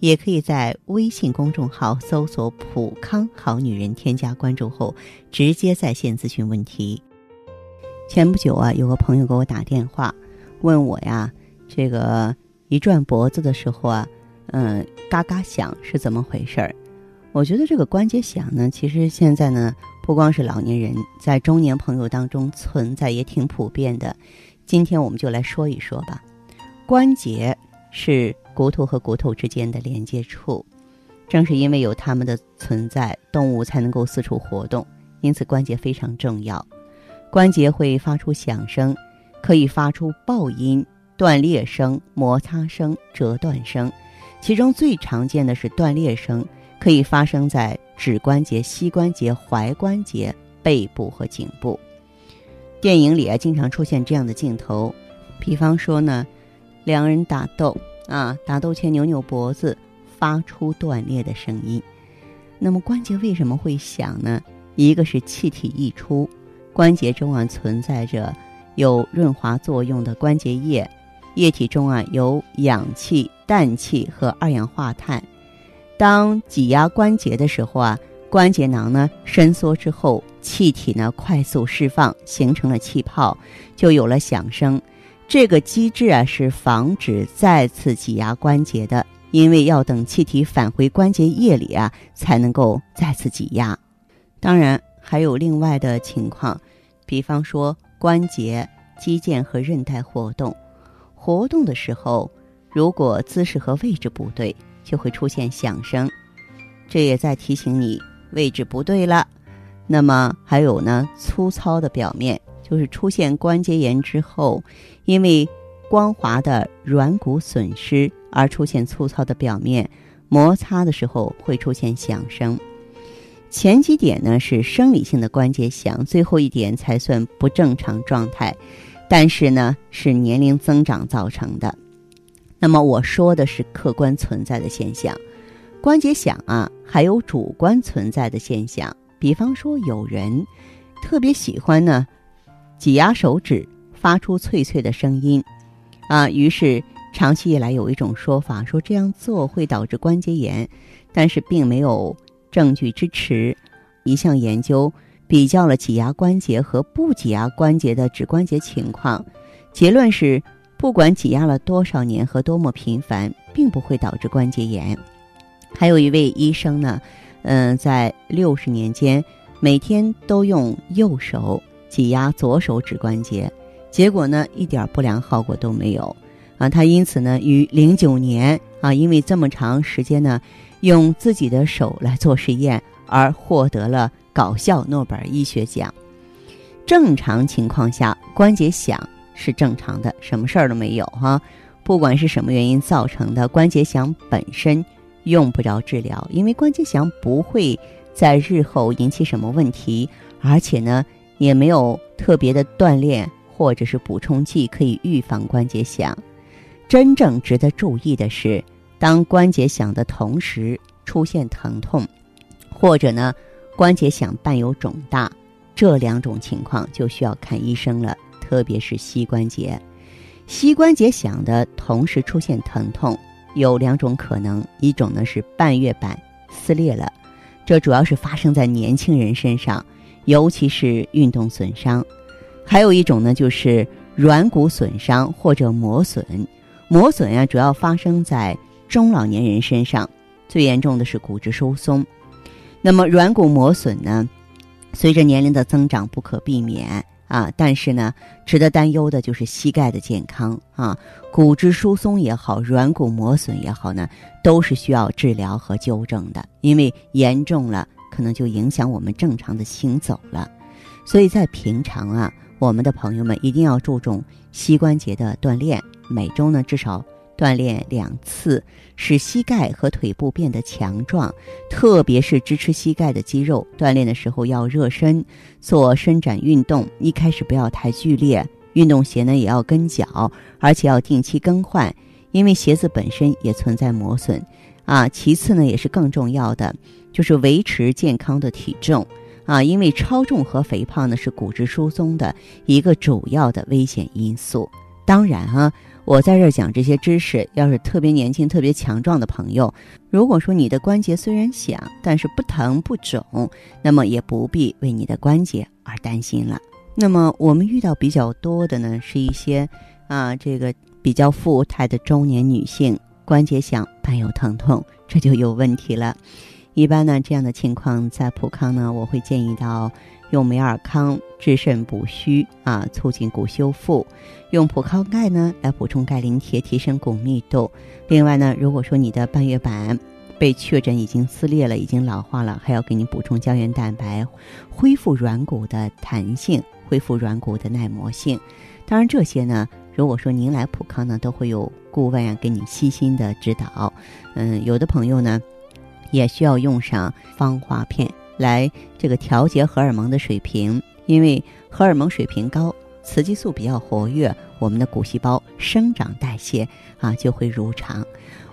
也可以在微信公众号搜索“普康好女人”，添加关注后直接在线咨询问题。前不久啊，有个朋友给我打电话，问我呀，这个一转脖子的时候啊，嗯，嘎嘎响是怎么回事儿？我觉得这个关节响呢，其实现在呢，不光是老年人，在中年朋友当中存在也挺普遍的。今天我们就来说一说吧，关节是。骨头和骨头之间的连接处，正是因为有它们的存在，动物才能够四处活动。因此，关节非常重要。关节会发出响声，可以发出爆音、断裂声、摩擦声、折断声。其中最常见的是断裂声，可以发生在指关节、膝关节、踝关节、背部和颈部。电影里啊，经常出现这样的镜头，比方说呢，两人打斗。啊，打斗前扭扭脖子，发出断裂的声音。那么关节为什么会响呢？一个是气体溢出，关节中啊存在着有润滑作用的关节液，液体中啊有氧气、氮气和二氧化碳。当挤压关节的时候啊，关节囊呢伸缩之后，气体呢快速释放，形成了气泡，就有了响声。这个机制啊，是防止再次挤压关节的，因为要等气体返回关节液里啊，才能够再次挤压。当然，还有另外的情况，比方说关节、肌腱和韧带活动，活动的时候，如果姿势和位置不对，就会出现响声，这也在提醒你位置不对了。那么还有呢，粗糙的表面。就是出现关节炎之后，因为光滑的软骨损失而出现粗糙的表面，摩擦的时候会出现响声。前几点呢是生理性的关节响，最后一点才算不正常状态，但是呢是年龄增长造成的。那么我说的是客观存在的现象，关节响啊还有主观存在的现象，比方说有人特别喜欢呢。挤压手指发出脆脆的声音，啊，于是长期以来有一种说法说这样做会导致关节炎，但是并没有证据支持。一项研究比较了挤压关节和不挤压关节的指关节情况，结论是不管挤压了多少年和多么频繁，并不会导致关节炎。还有一位医生呢，嗯，在六十年间每天都用右手。挤压左手指关节，结果呢一点不良后果都没有，啊，他因此呢于零九年啊，因为这么长时间呢，用自己的手来做实验而获得了搞笑诺贝尔医学奖。正常情况下，关节响是正常的，什么事儿都没有哈。不管是什么原因造成的，关节响本身用不着治疗，因为关节响不会在日后引起什么问题，而且呢。也没有特别的锻炼或者是补充剂可以预防关节响。真正值得注意的是，当关节响的同时出现疼痛，或者呢关节响伴有肿大，这两种情况就需要看医生了。特别是膝关节，膝关节响的同时出现疼痛，有两种可能：一种呢是半月板撕裂了，这主要是发生在年轻人身上。尤其是运动损伤，还有一种呢，就是软骨损伤或者磨损。磨损呀，主要发生在中老年人身上，最严重的是骨质疏松。那么软骨磨损呢，随着年龄的增长不可避免啊。但是呢，值得担忧的就是膝盖的健康啊。骨质疏松也好，软骨磨损也好呢，都是需要治疗和纠正的，因为严重了。可能就影响我们正常的行走了，所以在平常啊，我们的朋友们一定要注重膝关节的锻炼，每周呢至少锻炼两次，使膝盖和腿部变得强壮，特别是支持膝盖的肌肉。锻炼的时候要热身，做伸展运动。一开始不要太剧烈，运动鞋呢也要跟脚，而且要定期更换，因为鞋子本身也存在磨损。啊，其次呢也是更重要的，就是维持健康的体重。啊，因为超重和肥胖呢是骨质疏松的一个主要的危险因素。当然哈，我在这儿讲这些知识，要是特别年轻、特别强壮的朋友，如果说你的关节虽然小，但是不疼不肿，那么也不必为你的关节而担心了。那么我们遇到比较多的呢，是一些啊，这个比较富态的中年女性，关节响伴有疼痛，这就有问题了。一般呢，这样的情况在普康呢，我会建议到用美尔康治肾补虚啊，促进骨修复；用普康钙呢来补充钙磷铁，提升骨密度。另外呢，如果说你的半月板被确诊已经撕裂了，已经老化了，还要给你补充胶原蛋白，恢复软骨的弹性，恢复软骨的耐磨性。当然，这些呢，如果说您来普康呢，都会有顾问啊给你细心的指导。嗯，有的朋友呢。也需要用上芳华片来这个调节荷尔蒙的水平，因为荷尔蒙水平高，雌激素比较活跃，我们的骨细胞生长代谢啊就会如常。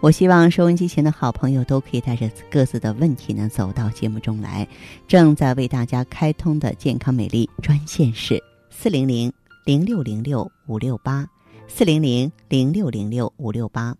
我希望收音机前的好朋友都可以带着各自的问题呢走到节目中来。正在为大家开通的健康美丽专线是四零零零六零六五六八四零零零六零六五六八。